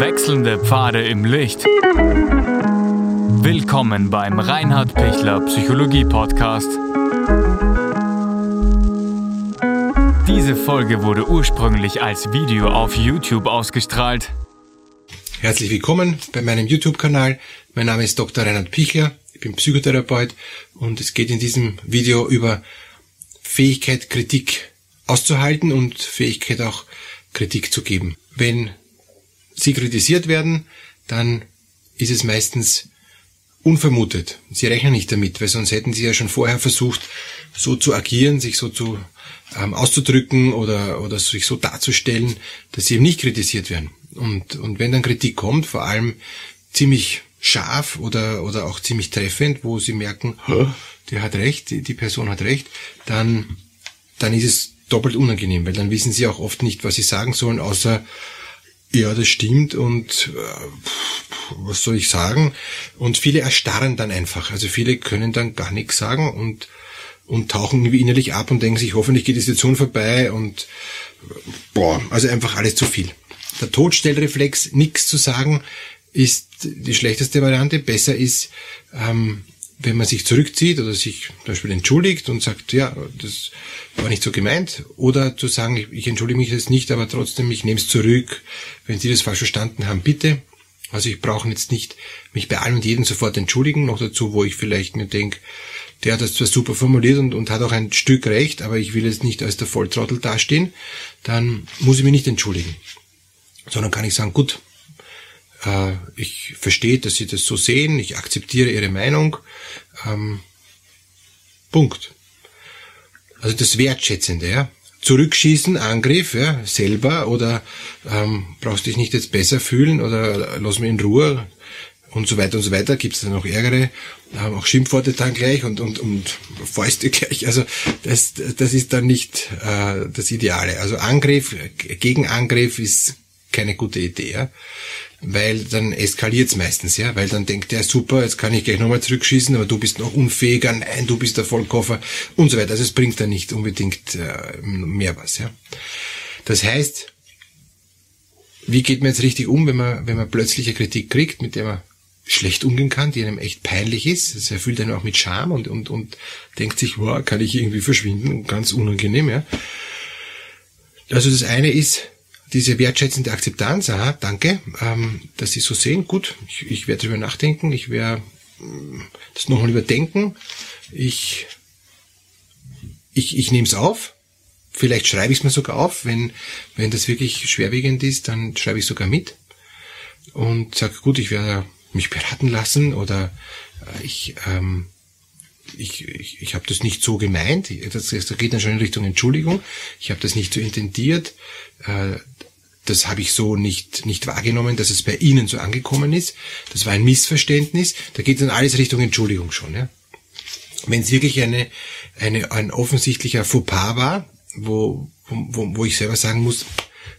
Wechselnde Pfade im Licht. Willkommen beim Reinhard Pichler Psychologie Podcast. Diese Folge wurde ursprünglich als Video auf YouTube ausgestrahlt. Herzlich willkommen bei meinem YouTube-Kanal. Mein Name ist Dr. Reinhard Pichler. Ich bin Psychotherapeut und es geht in diesem Video über Fähigkeit, Kritik auszuhalten und Fähigkeit auch Kritik zu geben. Wenn Sie kritisiert werden, dann ist es meistens unvermutet. Sie rechnen nicht damit, weil sonst hätten Sie ja schon vorher versucht, so zu agieren, sich so zu ähm, auszudrücken oder, oder sich so darzustellen, dass Sie eben nicht kritisiert werden. Und, und wenn dann Kritik kommt, vor allem ziemlich scharf oder, oder auch ziemlich treffend, wo Sie merken, der hat recht, die, die Person hat recht, dann, dann ist es doppelt unangenehm, weil dann wissen sie auch oft nicht, was sie sagen sollen, außer ja, das stimmt und äh, was soll ich sagen? Und viele erstarren dann einfach. Also viele können dann gar nichts sagen und und tauchen irgendwie innerlich ab und denken sich, hoffentlich geht die Situation vorbei und boah, also einfach alles zu viel. Der Todstellreflex, nichts zu sagen, ist die schlechteste Variante. Besser ist, ähm, wenn man sich zurückzieht oder sich zum Beispiel entschuldigt und sagt, ja, das war nicht so gemeint, oder zu sagen, ich, ich entschuldige mich jetzt nicht, aber trotzdem, ich nehme es zurück, wenn Sie das falsch verstanden haben, bitte. Also ich brauche jetzt nicht mich bei allen und jedem sofort entschuldigen, noch dazu, wo ich vielleicht mir denke, der hat das zwar super formuliert und, und hat auch ein Stück recht, aber ich will jetzt nicht als der Volltrottel dastehen, dann muss ich mich nicht entschuldigen. Sondern kann ich sagen, gut, äh, ich verstehe, dass Sie das so sehen, ich akzeptiere Ihre Meinung. Ähm, Punkt. Also das Wertschätzende, ja. Zurückschießen, Angriff, ja, selber oder ähm, brauchst dich nicht jetzt besser fühlen oder lass mich in Ruhe und so weiter und so weiter. Gibt es dann noch Ärgere, ähm, auch Schimpfworte dann gleich und, und, und Fäuste gleich. Also das, das ist dann nicht äh, das Ideale. Also Angriff, Gegenangriff ist keine gute Idee. Ja? weil dann eskaliert's meistens, ja, weil dann denkt er, super, jetzt kann ich gleich nochmal zurückschießen, aber du bist noch unfähiger, nein, du bist der Vollkoffer und so weiter. Also es bringt dann nicht unbedingt äh, mehr was, ja. Das heißt, wie geht man jetzt richtig um, wenn man, wenn man plötzliche Kritik kriegt, mit der man schlecht umgehen kann, die einem echt peinlich ist. Das erfüllt einen auch mit Scham und, und, und denkt sich, wow, kann ich irgendwie verschwinden? Ganz unangenehm, ja. Also das eine ist, diese wertschätzende Akzeptanz, aha, danke, ähm, dass Sie so sehen, gut, ich, ich werde darüber nachdenken, ich werde mm, das nochmal überdenken, ich, ich, ich nehme es auf, vielleicht schreibe ich es mir sogar auf, wenn, wenn das wirklich schwerwiegend ist, dann schreibe ich sogar mit und sage, gut, ich werde mich beraten lassen oder äh, ich, ähm, ich, ich, ich habe das nicht so gemeint, das, das geht dann schon in Richtung Entschuldigung, ich habe das nicht so intendiert, äh, das habe ich so nicht, nicht wahrgenommen, dass es bei Ihnen so angekommen ist. Das war ein Missverständnis. Da geht dann alles Richtung Entschuldigung schon. Ja? Wenn es wirklich eine, eine, ein offensichtlicher Fauxpas war, wo, wo, wo ich selber sagen muss,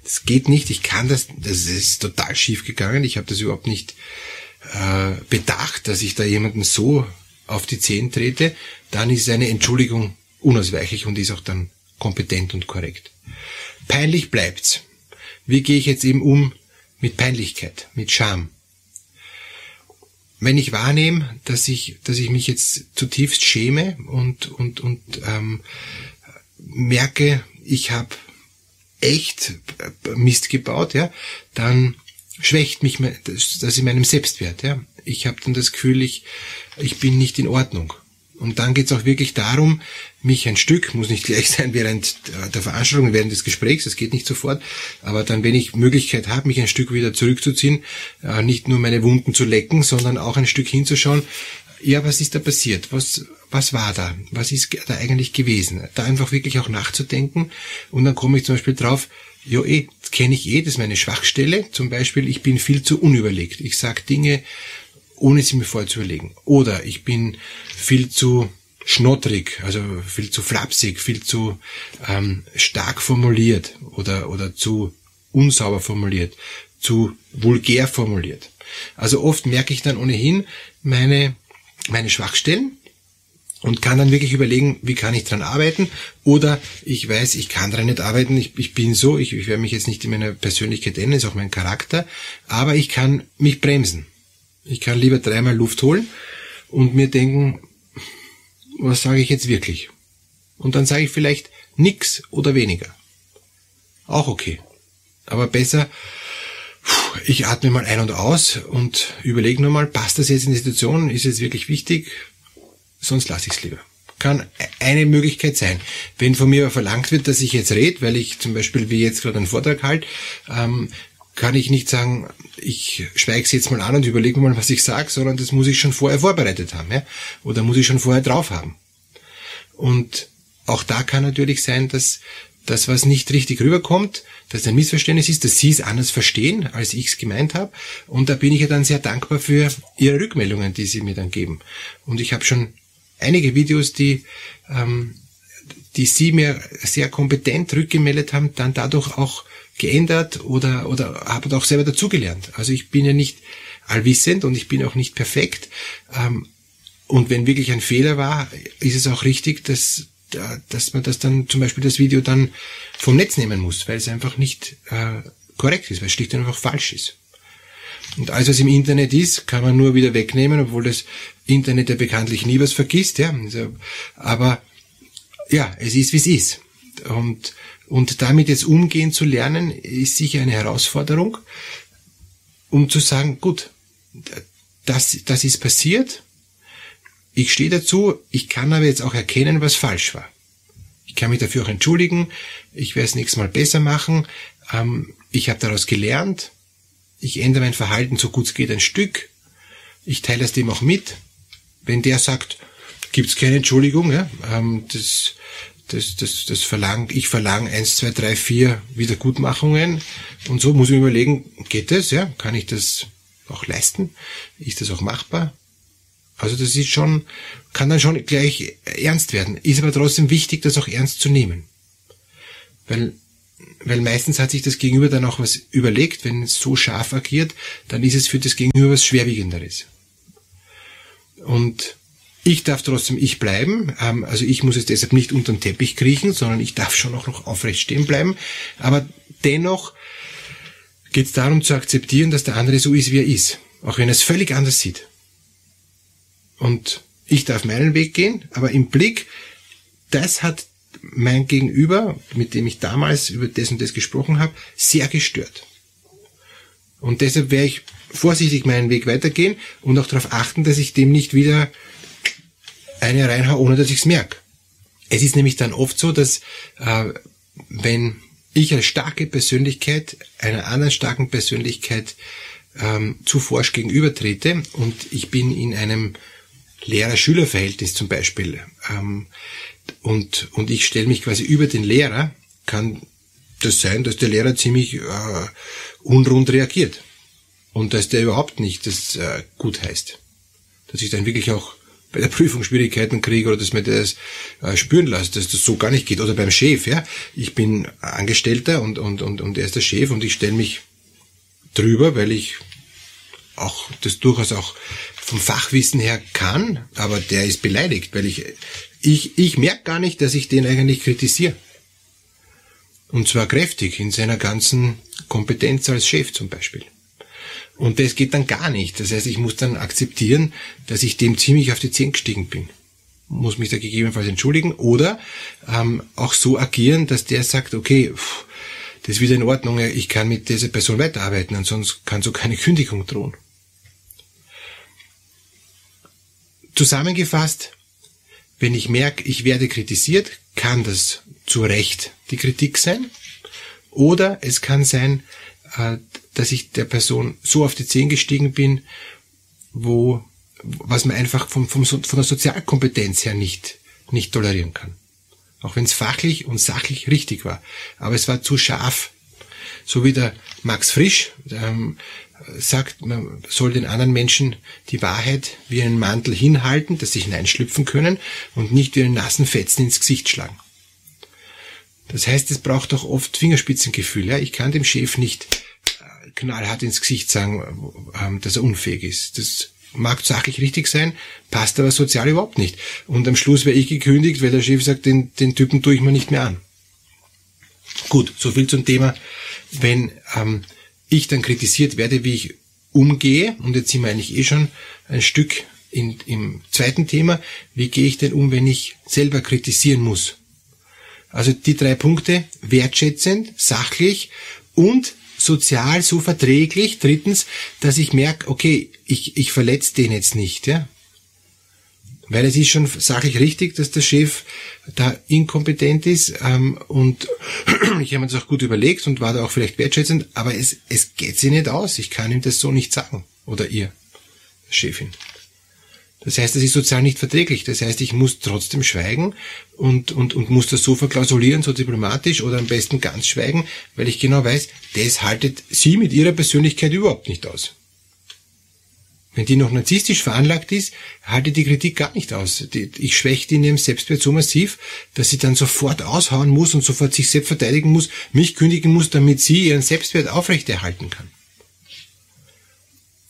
das geht nicht, ich kann das, das ist total schief gegangen, ich habe das überhaupt nicht äh, bedacht, dass ich da jemanden so auf die Zehen trete, dann ist eine Entschuldigung unausweichlich und ist auch dann kompetent und korrekt. Peinlich bleibt's wie gehe ich jetzt eben um mit Peinlichkeit, mit Scham. Wenn ich wahrnehme, dass ich, dass ich mich jetzt zutiefst schäme und, und, und ähm, merke, ich habe echt Mist gebaut, ja, dann schwächt mich das, in meinem Selbstwert. Ja. Ich habe dann das Gefühl, ich, ich bin nicht in Ordnung. Und dann geht es auch wirklich darum, mich ein Stück, muss nicht gleich sein während der Veranstaltung, während des Gesprächs, das geht nicht sofort, aber dann, wenn ich Möglichkeit habe, mich ein Stück wieder zurückzuziehen, äh, nicht nur meine Wunden zu lecken, sondern auch ein Stück hinzuschauen, ja, was ist da passiert? Was, was war da? Was ist da eigentlich gewesen? Da einfach wirklich auch nachzudenken und dann komme ich zum Beispiel drauf, ja, eh, kenne ich eh, das ist meine Schwachstelle. Zum Beispiel, ich bin viel zu unüberlegt. Ich sage Dinge, ohne sie mir vorzuüberlegen. Oder ich bin viel zu schnottrig, also viel zu flapsig, viel zu ähm, stark formuliert oder, oder zu unsauber formuliert, zu vulgär formuliert. Also oft merke ich dann ohnehin meine, meine Schwachstellen und kann dann wirklich überlegen, wie kann ich dran arbeiten oder ich weiß, ich kann dran nicht arbeiten, ich, ich bin so, ich, ich werde mich jetzt nicht in meiner Persönlichkeit ändern, ist auch mein Charakter, aber ich kann mich bremsen. Ich kann lieber dreimal Luft holen und mir denken, was sage ich jetzt wirklich? Und dann sage ich vielleicht nix oder weniger. Auch okay. Aber besser, ich atme mal ein und aus und überlege nur mal, passt das jetzt in die Situation? Ist es wirklich wichtig? Sonst lasse ich es lieber. Kann eine Möglichkeit sein. Wenn von mir verlangt wird, dass ich jetzt rede, weil ich zum Beispiel wie jetzt gerade einen Vortrag halte, ähm, kann ich nicht sagen, ich schweige es jetzt mal an und überlege mal, was ich sage, sondern das muss ich schon vorher vorbereitet haben, ja? Oder muss ich schon vorher drauf haben. Und auch da kann natürlich sein, dass das, was nicht richtig rüberkommt, dass ein Missverständnis ist, dass Sie es anders verstehen, als ich es gemeint habe. Und da bin ich ja dann sehr dankbar für Ihre Rückmeldungen, die Sie mir dann geben. Und ich habe schon einige Videos, die, ähm, die Sie mir sehr kompetent rückgemeldet haben, dann dadurch auch geändert oder, oder habe auch selber dazugelernt. Also ich bin ja nicht allwissend und ich bin auch nicht perfekt. Ähm, und wenn wirklich ein Fehler war, ist es auch richtig, dass, dass man das dann zum Beispiel das Video dann vom Netz nehmen muss, weil es einfach nicht äh, korrekt ist, weil es schlicht und einfach falsch ist. Und alles, was im Internet ist, kann man nur wieder wegnehmen, obwohl das Internet ja bekanntlich nie was vergisst, ja. Also, aber ja, es ist, wie es ist. Und, und damit jetzt umgehen zu lernen, ist sicher eine Herausforderung, um zu sagen, gut, das, das ist passiert, ich stehe dazu, ich kann aber jetzt auch erkennen, was falsch war. Ich kann mich dafür auch entschuldigen, ich werde es nächstes Mal besser machen, ähm, ich habe daraus gelernt, ich ändere mein Verhalten so gut es geht ein Stück, ich teile es dem auch mit. Wenn der sagt, gibt's keine Entschuldigung, ja, ähm, das, das, das, das verlang, ich verlange eins, zwei, drei, vier Wiedergutmachungen und so muss ich mir überlegen, geht das, ja, kann ich das auch leisten? Ist das auch machbar? Also das ist schon, kann dann schon gleich ernst werden. Ist aber trotzdem wichtig, das auch ernst zu nehmen. Weil, weil meistens hat sich das Gegenüber dann auch was überlegt, wenn es so scharf agiert, dann ist es für das Gegenüber was Schwerwiegenderes. Und ich darf trotzdem ich bleiben, ähm, also ich muss es deshalb nicht unter den Teppich kriechen, sondern ich darf schon auch noch aufrecht stehen bleiben. Aber dennoch geht es darum zu akzeptieren, dass der andere so ist, wie er ist. Auch wenn er es völlig anders sieht. Und ich darf meinen Weg gehen, aber im Blick, das hat mein Gegenüber, mit dem ich damals über das und das gesprochen habe, sehr gestört. Und deshalb werde ich vorsichtig meinen Weg weitergehen und auch darauf achten, dass ich dem nicht wieder eine reinhaue, ohne dass ich es merke. Es ist nämlich dann oft so, dass äh, wenn ich als starke Persönlichkeit einer anderen starken Persönlichkeit ähm, zu forsch gegenübertrete und ich bin in einem Lehrer-Schüler-Verhältnis zum Beispiel ähm, und, und ich stelle mich quasi über den Lehrer, kann das sein, dass der Lehrer ziemlich äh, unrund reagiert und dass der überhaupt nicht das äh, gut heißt. Dass ich dann wirklich auch bei der Prüfung Schwierigkeiten kriege oder dass mir das äh, spüren lässt, dass das so gar nicht geht. Oder beim Chef, ja. Ich bin Angestellter und, und, und, und er ist der Chef und ich stelle mich drüber, weil ich auch das durchaus auch vom Fachwissen her kann, aber der ist beleidigt, weil ich, ich, ich merke gar nicht, dass ich den eigentlich kritisiere. Und zwar kräftig in seiner ganzen Kompetenz als Chef zum Beispiel. Und das geht dann gar nicht. Das heißt, ich muss dann akzeptieren, dass ich dem ziemlich auf die Zehen gestiegen bin. Muss mich da gegebenenfalls entschuldigen oder ähm, auch so agieren, dass der sagt, okay, pff, das ist wieder in Ordnung, ich kann mit dieser Person weiterarbeiten, ansonsten kann so keine Kündigung drohen. Zusammengefasst, wenn ich merke, ich werde kritisiert, kann das zu Recht die Kritik sein. Oder es kann sein, äh, dass ich der Person so auf die Zehen gestiegen bin, wo, was man einfach vom, vom, von der Sozialkompetenz her nicht, nicht tolerieren kann. Auch wenn es fachlich und sachlich richtig war. Aber es war zu scharf. So wie der Max Frisch ähm, sagt, man soll den anderen Menschen die Wahrheit wie einen Mantel hinhalten, dass sie hineinschlüpfen können und nicht wie einen nassen Fetzen ins Gesicht schlagen. Das heißt, es braucht auch oft Fingerspitzengefühl. Ja? Ich kann dem Chef nicht knallhart ins Gesicht sagen, ähm, dass er unfähig ist. Das mag sachlich richtig sein, passt aber sozial überhaupt nicht. Und am Schluss wäre ich gekündigt, weil der Chef sagt, den, den Typen tue ich mir nicht mehr an. Gut, so viel zum Thema, wenn ähm, ich dann kritisiert werde, wie ich umgehe, und jetzt sind wir eigentlich eh schon ein Stück in, im zweiten Thema, wie gehe ich denn um, wenn ich selber kritisieren muss? Also die drei Punkte, wertschätzend, sachlich und sozial so verträglich. Drittens, dass ich merke, okay, ich, ich verletze den jetzt nicht, ja. Weil es ist schon sachlich richtig, dass der Chef da inkompetent ist ähm, und ich habe mir das auch gut überlegt und war da auch vielleicht wertschätzend, aber es, es geht sich nicht aus. Ich kann ihm das so nicht sagen. Oder ihr, Chefin. Das heißt, es ist sozial nicht verträglich. Das heißt, ich muss trotzdem schweigen und, und, und muss das so verklausulieren, so diplomatisch oder am besten ganz schweigen, weil ich genau weiß, das haltet sie mit ihrer Persönlichkeit überhaupt nicht aus. Wenn die noch narzisstisch veranlagt ist, haltet die Kritik gar nicht aus. Ich schwäche die in ihrem Selbstwert so massiv, dass sie dann sofort aushauen muss und sofort sich selbst verteidigen muss, mich kündigen muss, damit sie ihren Selbstwert aufrechterhalten kann.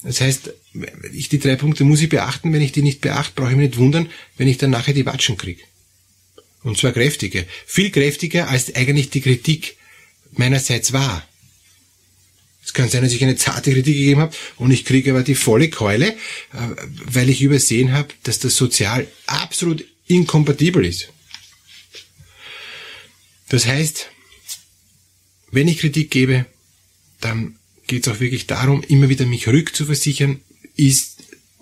Das heißt, ich die drei Punkte muss ich beachten. Wenn ich die nicht beachte, brauche ich mich nicht wundern, wenn ich dann nachher die Watschen kriege. Und zwar kräftige. Viel kräftiger, als eigentlich die Kritik meinerseits war. Es kann sein, dass ich eine zarte Kritik gegeben habe und ich kriege aber die volle Keule, äh, weil ich übersehen habe, dass das sozial absolut inkompatibel ist. Das heißt, wenn ich Kritik gebe, dann geht es auch wirklich darum, immer wieder mich rückzuversichern, ist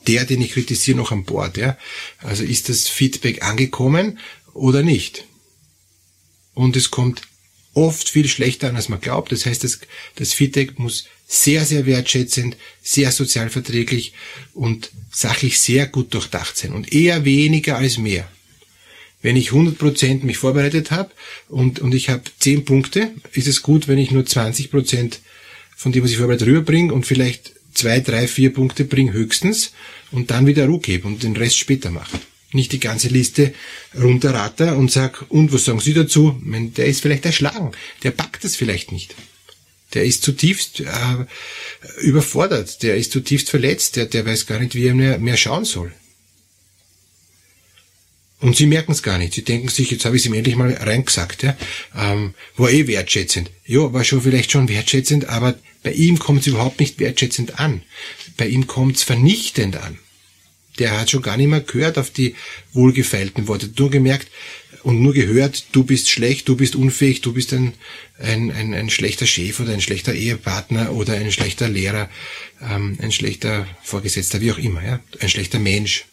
der, den ich kritisiere, noch an Bord. Ja? Also ist das Feedback angekommen oder nicht? Und es kommt oft viel schlechter an, als man glaubt. Das heißt, das, das Feedback muss sehr, sehr wertschätzend, sehr sozialverträglich und sachlich sehr gut durchdacht sein und eher weniger als mehr. Wenn ich 100% mich vorbereitet habe und, und ich habe 10 Punkte, ist es gut, wenn ich nur 20% von dem, was ich vorbereitet rüberbringe und vielleicht zwei, drei, vier Punkte bringe höchstens und dann wieder Ruhe gebe und den Rest später mache. Nicht die ganze Liste runterratter und sag, und was sagen Sie dazu? Meine, der ist vielleicht erschlagen, der packt das vielleicht nicht. Der ist zutiefst äh, überfordert, der ist zutiefst verletzt, der, der weiß gar nicht, wie er mehr, mehr schauen soll. Und sie merken es gar nicht. Sie denken sich, jetzt habe ich es ihm endlich mal reingesagt. Ja? Ähm, war eh wertschätzend. Ja, war schon vielleicht schon wertschätzend, aber bei ihm kommt es überhaupt nicht wertschätzend an. Bei ihm kommt es vernichtend an. Der hat schon gar nicht mehr gehört auf die wohlgefeilten Worte. Nur gemerkt und nur gehört, du bist schlecht, du bist unfähig, du bist ein, ein, ein, ein schlechter Chef oder ein schlechter Ehepartner oder ein schlechter Lehrer, ähm, ein schlechter Vorgesetzter, wie auch immer. Ja? Ein schlechter Mensch,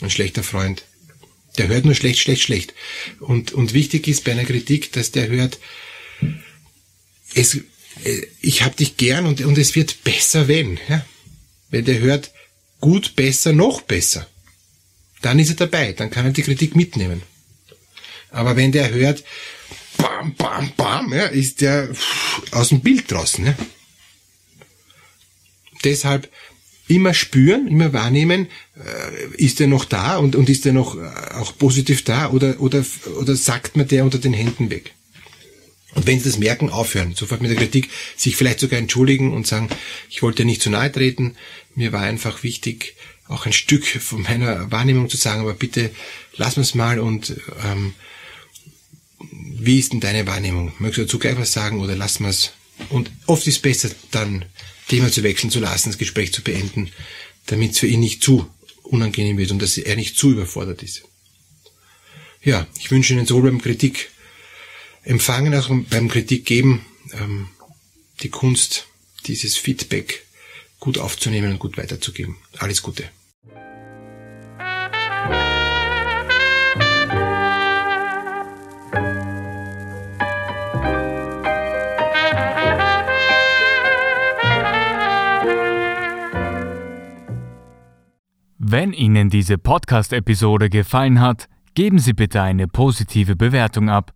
ein schlechter Freund. Der hört nur schlecht, schlecht, schlecht. Und, und wichtig ist bei einer Kritik, dass der hört, es, ich hab dich gern und, und es wird besser, wenn. Ja? Wenn der hört, gut, besser, noch besser, dann ist er dabei, dann kann er die Kritik mitnehmen. Aber wenn der hört, bam, bam, bam, ja, ist der aus dem Bild draußen. Ja? Deshalb immer spüren, immer wahrnehmen, äh, ist er noch da und, und ist er noch äh, auch positiv da oder, oder, oder sagt man der unter den Händen weg? Und wenn Sie das merken, aufhören, sofort mit der Kritik, sich vielleicht sogar entschuldigen und sagen, ich wollte nicht zu nahe treten, mir war einfach wichtig, auch ein Stück von meiner Wahrnehmung zu sagen, aber bitte lass uns mal und ähm, wie ist denn deine Wahrnehmung? Möchtest du dazu gleich was sagen oder wir es? Und oft ist es besser, dann Thema zu wechseln zu lassen, das Gespräch zu beenden, damit es für ihn nicht zu unangenehm wird und dass er nicht zu überfordert ist. Ja, ich wünsche Ihnen sowohl beim Kritik empfangen als beim Kritik geben ähm, die Kunst, dieses Feedback gut aufzunehmen und gut weiterzugeben. Alles Gute. Wenn Ihnen diese Podcast-Episode gefallen hat, geben Sie bitte eine positive Bewertung ab.